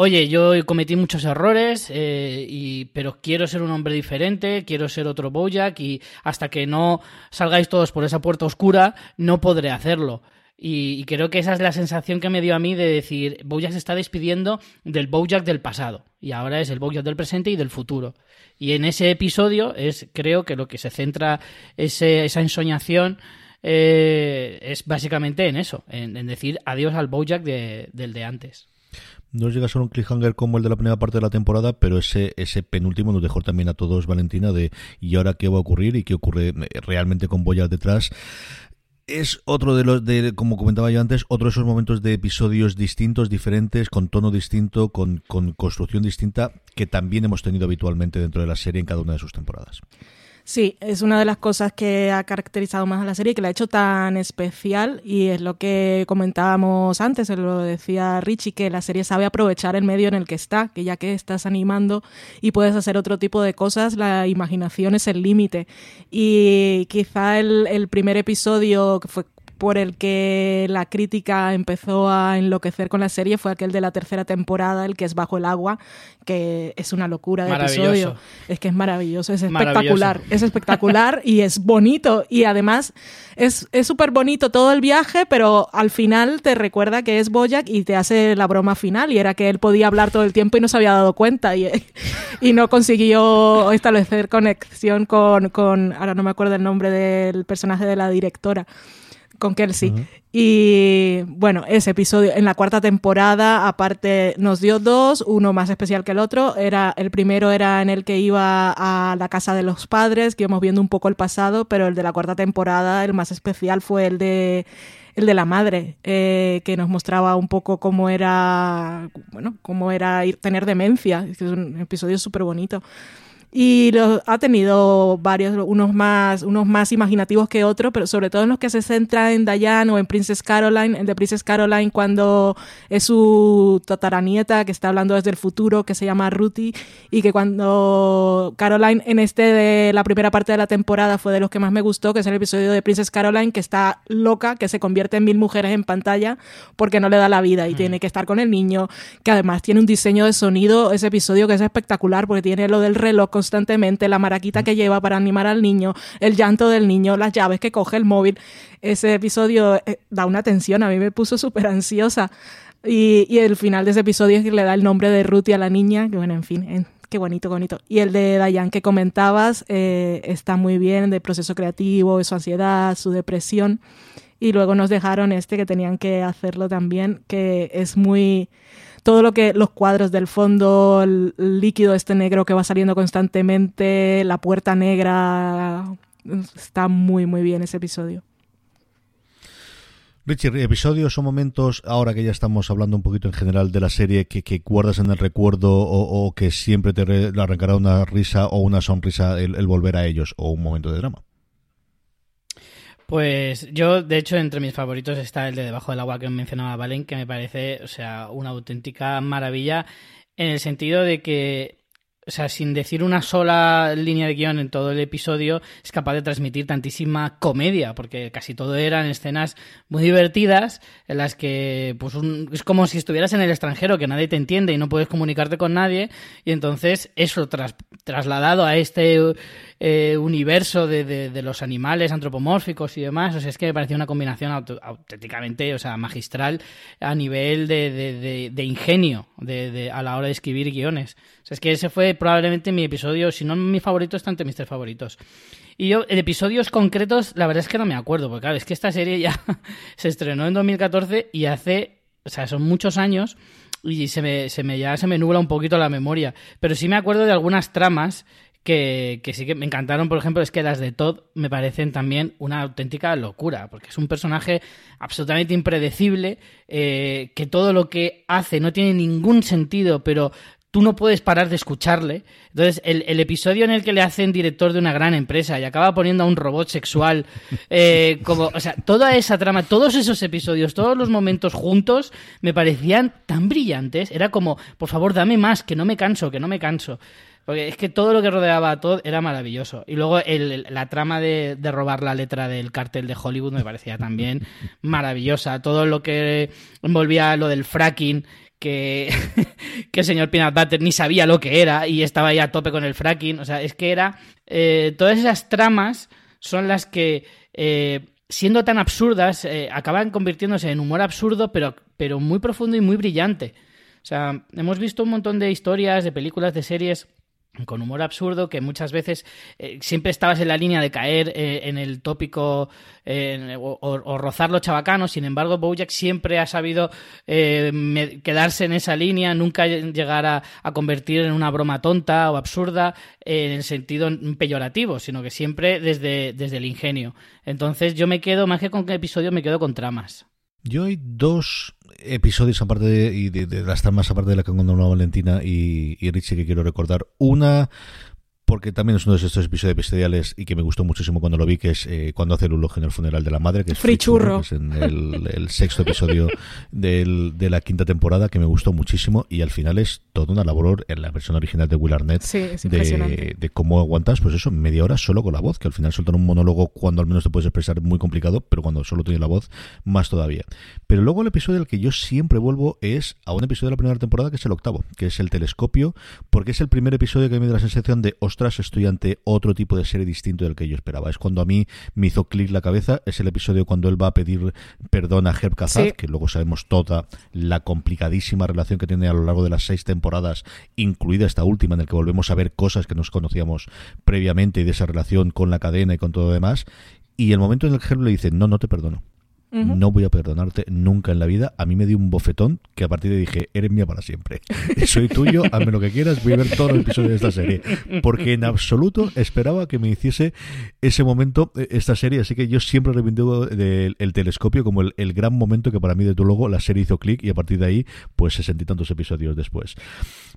[SPEAKER 3] oye, yo cometí muchos errores, eh, y, pero quiero ser un hombre diferente, quiero ser otro Bojack y hasta que no salgáis todos por esa puerta oscura, no podré hacerlo. Y, creo que esa es la sensación que me dio a mí de decir, Bojack se está despidiendo del Bojack del pasado y ahora es el Bojack del presente y del futuro. Y en ese episodio es, creo que lo que se centra ese, esa ensoñación eh, es básicamente en eso, en, decir adiós al Bojack del de antes.
[SPEAKER 1] No llega a ser un cliffhanger como el de la primera parte de la temporada, pero ese, ese penúltimo nos dejó también a todos, Valentina, de ¿y ahora qué va a ocurrir? y qué ocurre eh, realmente con Boya detrás es otro de los, de, como comentaba yo antes, otro de esos momentos de episodios distintos, diferentes, con tono distinto, con, con construcción distinta, que también hemos tenido habitualmente dentro de la serie en cada una de sus temporadas.
[SPEAKER 2] Sí, es una de las cosas que ha caracterizado más a la serie, que la ha hecho tan especial y es lo que comentábamos antes, lo decía Richie, que la serie sabe aprovechar el medio en el que está, que ya que estás animando y puedes hacer otro tipo de cosas, la imaginación es el límite. Y quizá el, el primer episodio, que fue por el que la crítica empezó a enloquecer con la serie fue aquel de la tercera temporada, el que es Bajo el agua, que es una locura de episodio. Es que es maravilloso, es espectacular, es espectacular y es bonito. Y además es súper bonito todo el viaje, pero al final te recuerda que es Boyack y te hace la broma final y era que él podía hablar todo el tiempo y no se había dado cuenta y, y no consiguió establecer conexión con, con, ahora no me acuerdo el nombre del personaje de la directora con Kelsey. Y bueno, ese episodio en la cuarta temporada, aparte, nos dio dos, uno más especial que el otro. Era, el primero era en el que iba a la casa de los padres, que íbamos viendo un poco el pasado, pero el de la cuarta temporada, el más especial fue el de el de la madre, eh, que nos mostraba un poco cómo era, bueno, cómo era ir, tener demencia. Es un episodio súper bonito y lo, ha tenido varios, unos más, unos más imaginativos que otros, pero sobre todo en los que se centra en Diane o en Princess Caroline, el de Princess Caroline cuando es su tataranieta que está hablando desde el futuro, que se llama Ruthie, y que cuando Caroline en este de la primera parte de la temporada fue de los que más me gustó, que es el episodio de Princess Caroline, que está loca, que se convierte en mil mujeres en pantalla porque no le da la vida y mm. tiene que estar con el niño, que además tiene un diseño de sonido, ese episodio que es espectacular porque tiene lo del reloj constantemente, la maraquita que lleva para animar al niño, el llanto del niño, las llaves que coge el móvil. Ese episodio eh, da una tensión, a mí me puso súper ansiosa. Y, el final de ese episodio es que le da el nombre de Ruthie a la niña, que bueno, en fin, qué bonito, bonito. Y el de Dayan que comentabas eh, está muy bien, de proceso creativo, su ansiedad, su depresión. Y luego nos dejaron este que tenían que hacerlo también, que es muy todo lo que los cuadros del fondo, el líquido este negro que va saliendo constantemente, la puerta negra, está muy muy bien ese episodio.
[SPEAKER 1] Richie, episodios o momentos, ahora que ya estamos hablando un poquito en general de la serie, que, guardas en el recuerdo o, que siempre te arrancará una risa o una sonrisa el volver a ellos o un momento de drama.
[SPEAKER 3] Pues yo, de hecho, entre mis favoritos está el de Debajo del agua que mencionaba Valen, que me parece, o sea, una auténtica maravilla en el sentido de que o sea, sin decir una sola línea de guion en todo el episodio, es capaz de transmitir tantísima comedia, porque casi todo eran escenas muy divertidas, en las que pues es como si estuvieras en el extranjero, que nadie te entiende y no puedes comunicarte con nadie, y entonces eso trasladado a este eh, universo de, de, los animales antropomórficos y demás. O sea, es que me parecía una combinación auténticamente, o sea, magistral a nivel de, de ingenio de, a la hora de escribir guiones. Es que ese fue probablemente mi episodio, si no mi favorito, está entre mis tres favoritos. Y yo, en episodios concretos, la verdad es que no me acuerdo, porque claro, es que esta serie ya se estrenó en 2014 y hace, o sea, son muchos años y se me, se me ya se me nubla un poquito la memoria. Pero sí me acuerdo de algunas tramas que, sí que me encantaron, por ejemplo, es que las de Todd me parecen también una auténtica locura, porque es un personaje absolutamente impredecible, eh, que todo lo que hace no tiene ningún sentido, pero tú no puedes parar de escucharle. Entonces, el, episodio en el que le hacen director de una gran empresa y acaba poniendo a un robot sexual, eh, como, o sea, toda esa trama, todos esos episodios, todos los momentos juntos, me parecían tan brillantes. Era como, por favor, dame más, que no me canso, que no me canso. Porque es que todo lo que rodeaba a Todd era maravilloso. Y luego la trama de, robar la letra del cartel de Hollywood me parecía también maravillosa. Todo lo que envolvía lo del fracking, que, que el señor Peanut Butter ni sabía lo que era y estaba ahí a tope con el fracking. O sea, es que era. Eh, todas esas tramas son las que. Eh, siendo tan absurdas, eh, acaban convirtiéndose en humor absurdo, pero, pero muy profundo y muy brillante. O sea, hemos visto un montón de historias, de películas, de series con humor absurdo que muchas veces eh, siempre estabas en la línea de caer eh, en el tópico o, rozar lo chabacano. Sin embargo Bojack siempre ha sabido eh, quedarse en esa línea nunca llegar a, convertir en una broma tonta o absurda en el sentido peyorativo sino que siempre desde, desde el ingenio. Entonces yo me quedo más que con episodio me quedo con tramas
[SPEAKER 1] yo hay dos episodios aparte de, y de, las tramas aparte de la que han Valentina y, y Richie que quiero recordar. Una porque también es uno de estos episodios bestiales y que me gustó muchísimo cuando lo vi, que es eh, cuando hace el ulog en el funeral de la madre, que es
[SPEAKER 2] Free Churro.
[SPEAKER 1] que es en el, el sexto episodio del- de la quinta temporada, que me gustó muchísimo y al final es toda una labor en la versión original de Will Arnett
[SPEAKER 2] Sí, es
[SPEAKER 1] de, de cómo aguantas, pues eso, media hora solo con la voz, que al final soltar un monólogo cuando al menos te puedes expresar muy complicado, pero cuando solo tienes la voz, más todavía. Pero luego el episodio al que yo siempre vuelvo es a un episodio de la primera temporada que es el octavo, que es el telescopio, porque es el primer episodio que me da la sensación de, ostras, estoy ante otro tipo de serie distinto del que yo esperaba. Es cuando a mí me hizo clic la cabeza, es el episodio cuando él va a pedir perdón a Herb Kazaz,
[SPEAKER 2] Sí.
[SPEAKER 1] que luego sabemos toda la complicadísima relación que tiene a lo largo de las seis temporadas, incluida esta última, en el que volvemos a ver cosas que nos conocíamos previamente y de esa relación con la cadena y con todo lo demás. Y el momento en el que Herb le dice, no, no te perdono. No voy a perdonarte nunca en la vida. A mí me dio un bofetón que a partir de dije, eres mía para siempre. Soy tuyo, hazme lo que quieras, voy a ver todos los episodios de esta serie. Porque en absoluto esperaba que me hiciese ese momento eh, esta serie. Así que yo siempre reivindico el telescopio como el, gran momento que para mí, desde luego, la serie hizo clic y a partir de ahí, pues sesenta y tantos episodios después.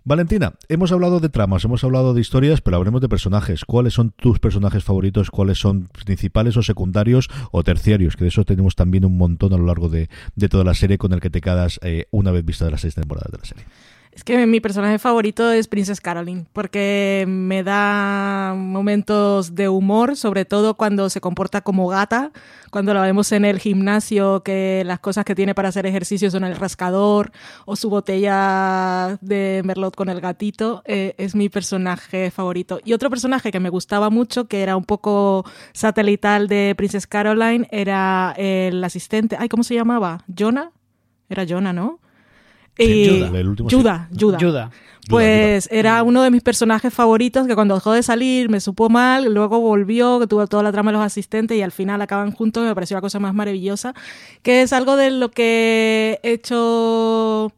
[SPEAKER 1] Valentina, hemos hablado de tramas, hemos hablado de historias, pero hablemos de personajes. ¿Cuáles son tus personajes favoritos? ¿Cuáles son principales o secundarios o terciarios? Que de eso tenemos también un montón a lo largo de, de toda la serie con el que te quedas eh, una vez vista las seis temporadas de la serie.
[SPEAKER 2] Es que mi personaje favorito es Princess Caroline, porque me da momentos de humor, sobre todo cuando se comporta como gata, cuando la vemos en el gimnasio, que las cosas que tiene para hacer ejercicio son el rascador o su botella de merlot con el gatito, eh, es mi personaje favorito. Y otro personaje que me gustaba mucho, que era un poco satelital de Princess Caroline, era el asistente, ay, ¿cómo se llamaba? ¿Jonah? Era Jonah, ¿no? Y-
[SPEAKER 1] Judah, el último sí.
[SPEAKER 2] Judah, Judah. Pues era uno de mis personajes favoritos que cuando dejó de salir me supo mal, luego volvió, que tuvo toda la trama de los asistentes y al final acaban juntos, me pareció la cosa más maravillosa, que es algo de lo que he hecho,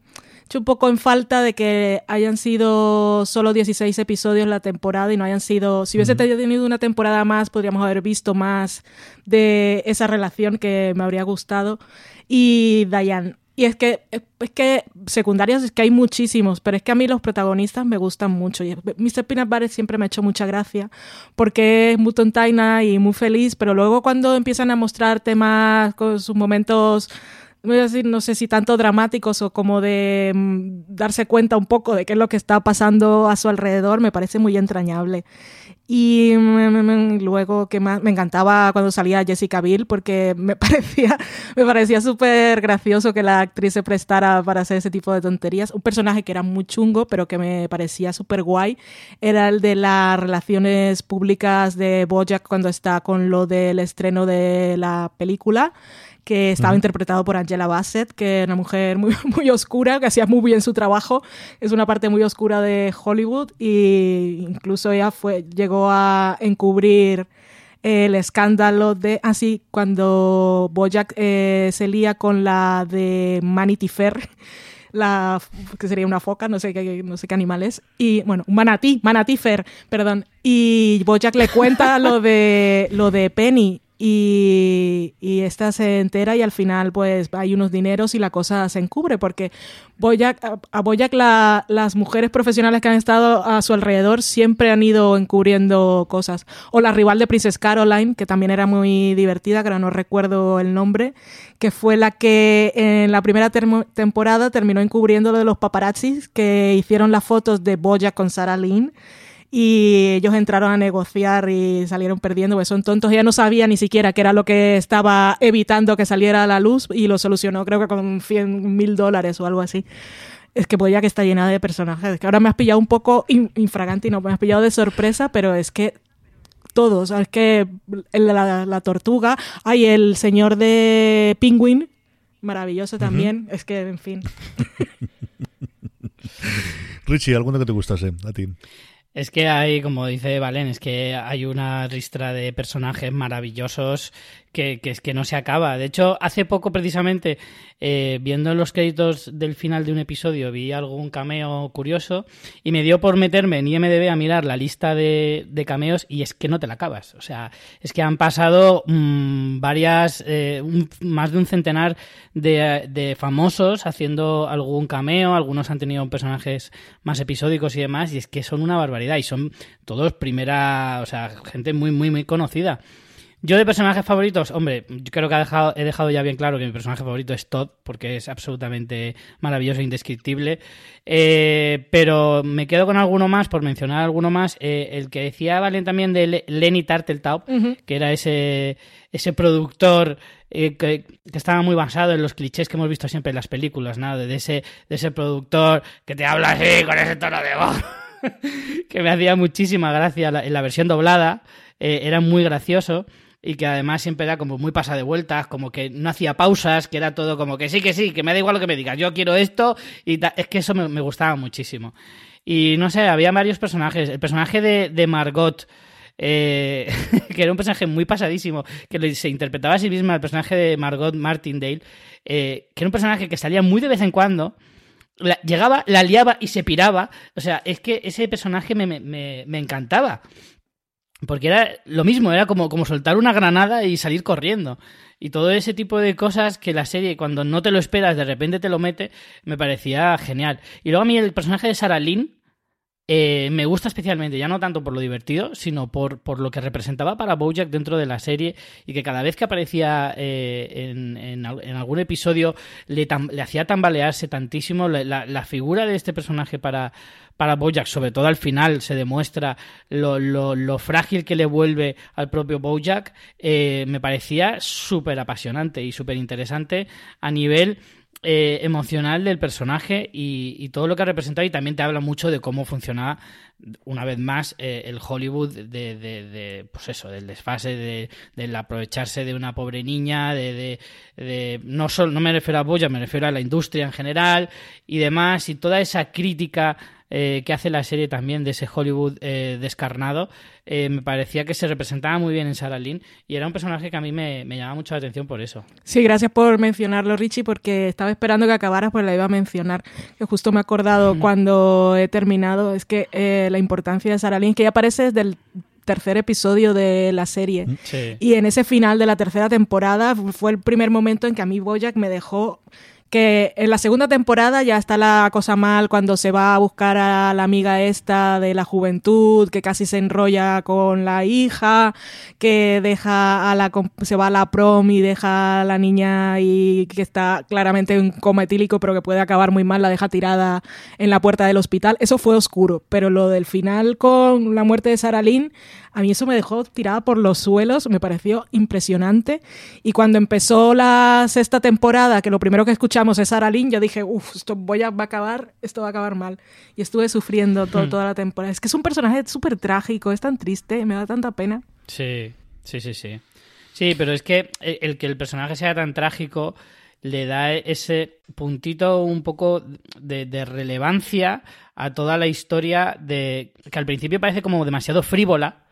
[SPEAKER 2] hecho un poco en falta de que hayan sido solo 16 episodios la temporada y no hayan sido, si hubiese tenido una temporada más, podríamos haber visto más de esa relación que me habría gustado. Y Diane. Y es que, es que secundarios es que hay muchísimos, pero es que a mí los protagonistas me gustan mucho. Y Mr. Peanut Butter siempre me ha hecho mucha gracia porque es muy tontaina y muy feliz, pero luego cuando empiezan a mostrar temas con sus momentos voy a decir, no sé si tanto dramáticos o como de mm, darse cuenta un poco de qué es lo que está pasando a su alrededor, me parece muy entrañable. Y mm, mm, luego, que más? Me encantaba cuando salía Jessica Biel porque me parecía, me parecía súper gracioso que la actriz se prestara para hacer ese tipo de tonterías. Un personaje que era muy chungo, pero que me parecía súper guay, era el de las relaciones públicas de Bojack cuando está con lo del estreno de la película que estaba interpretado por Angela Bassett, que era una mujer muy, muy oscura, que hacía muy bien su trabajo. Es una parte muy oscura de Hollywood y incluso ella fue, llegó a encubrir el escándalo de así cuando Bojack eh, se lía con la de Manity Fair la que sería una foca, no sé qué, no sé qué animal es, y bueno, un manatí, manatí Fair, perdón, y Bojack le cuenta lo de lo de Penny y, esta se entera y al final pues hay unos dineros y la cosa se encubre porque Boyack, a, a las mujeres profesionales que han estado a su alrededor siempre han ido encubriendo cosas. O la rival de Princess Caroline, que también era muy divertida, que ahora no recuerdo el nombre, que fue la que en la primera temporada terminó encubriendo lo de los paparazzis que hicieron las fotos de Boyack con Sarah Lynn y ellos entraron a negociar y salieron perdiendo, porque son tontos. Ella no sabía ni siquiera qué era lo que estaba evitando que saliera a la luz y lo solucionó, creo que con 100 mil dólares o algo así. Es que Boyack está llena de personajes. Que ahora me has pillado un poco in- infragante y no me has pillado de sorpresa, pero es que todos, es que la, la tortuga, hay el señor de Penguin, maravilloso también. Es que, en fin.
[SPEAKER 1] Richie, ¿alguno que te gustase a ti?
[SPEAKER 3] Es que hay, como dice Valen, es que hay una ristra de personajes maravillosos que, que es que no se acaba. De hecho, hace poco precisamente, eh, viendo los créditos del final de un episodio, vi algún cameo curioso y me dio por meterme en IMDB a mirar la lista de, de cameos y es que no te la acabas. O sea, es que han pasado mmm, varias, eh, un, más de un centenar de, de, famosos haciendo algún cameo, algunos han tenido personajes más episódicos y demás y es que son una barbaridad y son todos primera, o sea, gente muy, muy, muy conocida. Yo de personajes favoritos, hombre, yo creo que he dejado, he dejado ya bien claro que mi personaje favorito es Todd, porque es absolutamente maravilloso e indescriptible. Eh, pero me quedo con alguno más, por mencionar alguno más. Eh, el que decía Valen también de Lenny Tarteltaub, uh -huh. que era ese, ese productor eh, que, que, estaba muy basado en los clichés que hemos visto siempre en las películas, ¿no? De ese, de ese productor que te habla así, con ese tono de voz. que me hacía muchísima gracia en la versión doblada. era muy gracioso y que además siempre era como muy pasa de vueltas, como que no hacía pausas, que era todo como que sí, que sí, que me da igual lo que me digas, yo quiero esto, y es que eso me, gustaba muchísimo. Y no sé, había varios personajes. El personaje de, de Margot, eh, que era un personaje muy pasadísimo, que se interpretaba a sí misma, el personaje de Margot Martindale, eh, que era un personaje que salía muy de vez en cuando. Llegaba, la liaba y se piraba. O sea, es que ese personaje me, me, me encantaba. Porque era lo mismo, era como, como soltar una granada y salir corriendo. Y todo ese tipo de cosas que la serie, cuando no te lo esperas, de repente te lo mete, me parecía genial. Y luego a mí el personaje de Sarah Lynn eh, me gusta especialmente, ya no tanto por lo divertido, sino por, por lo que representaba para Bojack dentro de la serie y que cada vez que aparecía eh, en, en, algún episodio le, hacía tambalearse tantísimo. La figura de este personaje para, para Bojack, sobre todo al final, se demuestra lo, lo, lo frágil que le vuelve al propio Bojack, eh, me parecía súper apasionante y súper interesante a nivel eh, emocional del personaje y, todo lo que ha representado y también te habla mucho de cómo funcionaba una vez más eh, el Hollywood de, de, de, pues eso del desfase de, del aprovecharse de una pobre niña de, de, no solo no me refiero a Boya me refiero a la industria en general y demás y toda esa crítica eh, que hace la serie también de ese Hollywood eh, descarnado, eh, me parecía que se representaba muy bien en Sarah Lynn y era un personaje que a mí me, me llamaba mucho la atención por eso.
[SPEAKER 2] Sí, gracias por mencionarlo, Richie, porque estaba esperando que acabaras, pues la iba a mencionar. Que justo me he acordado mm. cuando he terminado, es que eh, la importancia de Sarah Lynn, que ya aparece desde el tercer episodio de la serie.
[SPEAKER 3] Sí.
[SPEAKER 2] Y en ese final de la tercera temporada fue el primer momento en que a mí Bojack me dejó que en la segunda temporada ya está la cosa mal cuando se va a buscar a la amiga esta de la juventud, que casi se enrolla con la hija, que deja a la se va a la prom y deja a la niña y que está claramente en coma etílico, pero que puede acabar muy mal, la deja tirada en la puerta del hospital. Eso fue oscuro, pero lo del final con la muerte de Sarah Lynn, a mí eso me dejó tirada por los suelos, me pareció impresionante. Y cuando empezó la sexta temporada, que lo primero que escuchamos es Sarah Lynn, yo dije, uff, esto voy a, va a acabar, esto va a acabar mal. Y estuve sufriendo todo, hmm. toda la temporada. Es que es un personaje súper trágico, es tan triste, me da tanta pena.
[SPEAKER 3] Sí, sí, sí, sí. Sí, pero es que el que el personaje sea tan trágico le da ese puntito un poco de, de, relevancia a toda la historia de que al principio parece como demasiado frívola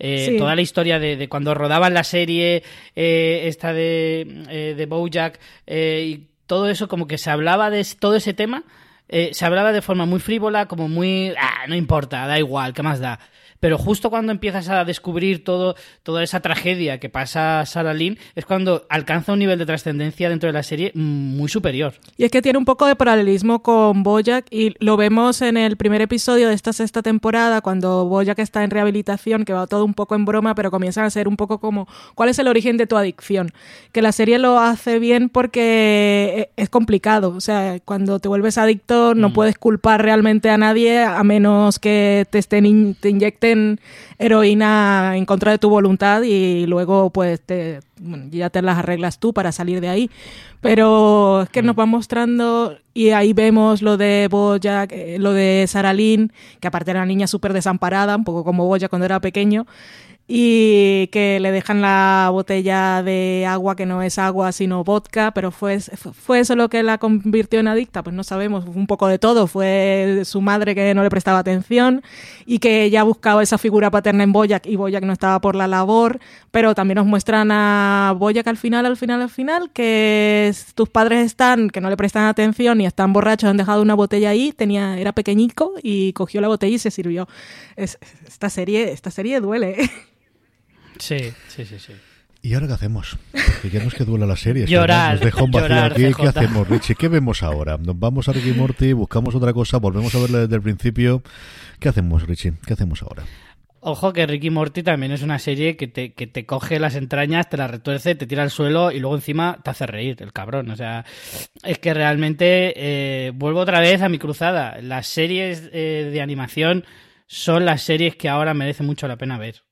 [SPEAKER 3] eh, sí. toda la historia de, de, cuando rodaban la serie eh, esta de, eh, de Bojack y todo eso como que se hablaba de todo ese tema se hablaba de forma muy frívola como muy ah, no importa da igual qué más da pero justo cuando empiezas a descubrir todo, toda esa tragedia que pasa a Sarah Lynn es cuando alcanza un nivel de trascendencia dentro de la serie muy superior.
[SPEAKER 2] Y es que tiene un poco de paralelismo con Bojack y lo vemos en el primer episodio de esta sexta temporada cuando Bojack está en rehabilitación, que va todo un poco en broma, pero comienzan a ser un poco como ¿cuál es el origen de tu adicción? Que la serie lo hace bien porque es complicado, o sea, cuando te vuelves adicto no mm. puedes culpar realmente a nadie a menos que te estén in te inyecten heroína en contra de tu voluntad y luego pues te, bueno, ya te las arreglas tú para salir de ahí. Pero es que mm. nos va mostrando y ahí vemos lo de Bojack, lo de Sarah Lynn, que aparte era una niña súper desamparada, un poco como Bojack cuando era pequeño. Y que le dejan la botella de agua que no es agua sino vodka, pero fue, fue eso lo que la convirtió en adicta, pues no sabemos, un poco de todo, fue su madre que no le prestaba atención y que ella buscaba esa figura paterna en Boyac y Boyac no estaba por la labor, pero también nos muestran a Boyac al final, al final, al final, que tus padres están, que no le prestan atención y están borrachos, han dejado una botella ahí, tenía, era pequeñico y cogió la botella y se sirvió. esta serie, esta serie duele.
[SPEAKER 3] Sí, sí, sí, sí.
[SPEAKER 1] ¿Y ahora qué hacemos? Porque ya nos que duela la serie.
[SPEAKER 3] Llorar,
[SPEAKER 1] nos deja un vacío
[SPEAKER 3] llorar,
[SPEAKER 1] aquí. ¿Qué hacemos, Richie? ¿Qué vemos ahora? ¿Nos vamos a Ricky Morty? ¿Buscamos otra cosa? ¿Volvemos a verla desde el principio? ¿Qué hacemos, Richie? ¿Qué hacemos ahora?
[SPEAKER 3] Ojo que Ricky Morty también es una serie que te, que te coge las entrañas, te las retuerce, te tira al suelo y luego encima te hace reír, el cabrón. O sea, es que realmente eh, vuelvo otra vez a mi cruzada. Las series eh, de animación son las series que ahora merece mucho la pena ver.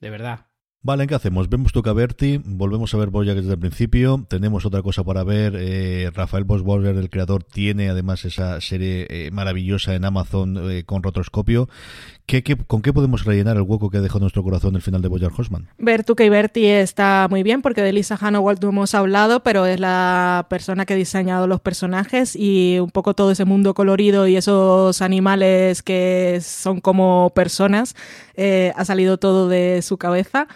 [SPEAKER 3] De verdad.
[SPEAKER 1] Vale, ¿qué hacemos? Vemos Toca Berti, volvemos a ver Boyack desde el principio, tenemos otra cosa para ver, eh, Rafael Bosborger, el creador, tiene además esa serie eh, maravillosa en Amazon eh, con rotoscopio. ¿Qué, qué, con qué podemos rellenar el hueco que ha dejado nuestro corazón el final de Boyack Horseman?
[SPEAKER 2] Bertuca y está muy bien porque de Lisa Hannawalt no hemos hablado, pero es la persona que ha diseñado los personajes y un poco todo ese mundo colorido y esos animales que son como personas eh, ha salido todo de su cabeza.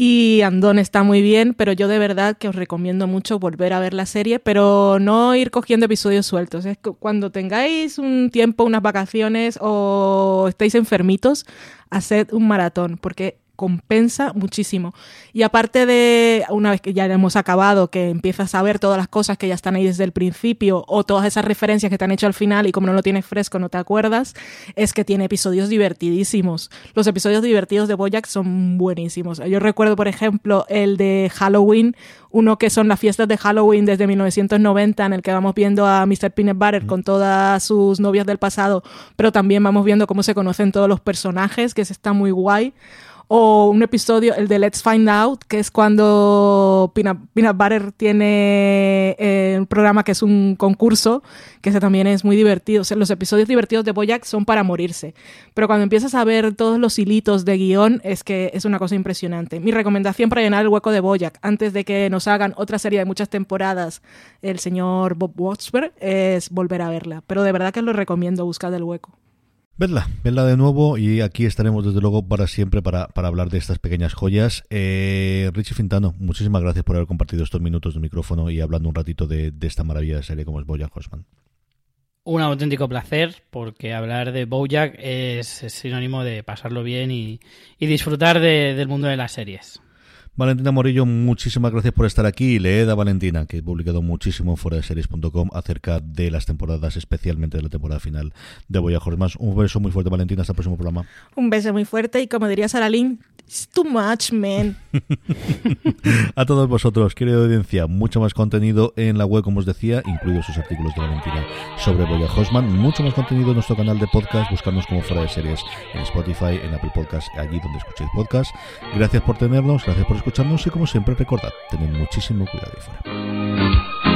[SPEAKER 2] Y Andón está muy bien, pero yo de verdad que os recomiendo mucho volver a ver la serie, pero no ir cogiendo episodios sueltos. Es que cuando tengáis un tiempo, unas vacaciones o estéis enfermitos, haced un maratón, porque compensa muchísimo. Y aparte de, una vez que ya hemos acabado, que empiezas a ver todas las cosas que ya están ahí desde el principio, o todas esas referencias que te han hecho al final y como no lo tienes fresco no te acuerdas, es que tiene episodios divertidísimos. Los episodios divertidos de Boyack son buenísimos. Yo recuerdo, por ejemplo, el de Halloween, uno que son las fiestas de Halloween desde 1990, en el que vamos viendo a Mr. Peanut Butter con todas sus novias del pasado, pero también vamos viendo cómo se conocen todos los personajes, que se está muy guay o un episodio, el de Let's Find Out, que es cuando Peanut, Peanut Butter tiene eh, un programa que es un concurso, que ese también es muy divertido. O sea, los episodios divertidos de Boyack son para morirse. Pero cuando empiezas a ver todos los hilitos de guion, es que es una cosa impresionante. Mi recomendación para llenar el hueco de Boyack, antes de que nos hagan otra serie de muchas temporadas, el señor Bob Watsberg, es volver a verla. Pero de verdad que lo recomiendo, buscar el hueco.
[SPEAKER 1] Vedla, vedla de nuevo y aquí estaremos desde luego para siempre para, para hablar de estas pequeñas joyas. Eh, Richie Fintano, muchísimas gracias por haber compartido estos minutos de micrófono y hablando un ratito de, de esta maravillosa serie como es Bojack Horseman.
[SPEAKER 3] Un auténtico placer porque hablar de Bojack es, sinónimo de pasarlo bien y, y disfrutar de, del mundo de las series.
[SPEAKER 1] Valentina Morillo, muchísimas gracias por estar aquí. Leed a Valentina, que he publicado muchísimo en foradeseries.com acerca de las temporadas, especialmente de la temporada final de Boya Horseman. Un beso muy fuerte, Valentina. Hasta el próximo programa.
[SPEAKER 2] Un beso muy fuerte y como diría Sara Lynn, it's too much, man.
[SPEAKER 1] a todos vosotros, querida audiencia, mucho más contenido en la web, como os decía, incluidos sus artículos de Valentina sobre Boya Horseman. Mucho más contenido en nuestro canal de podcast, buscarnos como Fuera de Series en Spotify, en Apple Podcast, allí donde escuchéis podcast. Gracias por tenernos, gracias por escucharnos y como siempre recordad, tened muchísimo cuidado ahí fuera.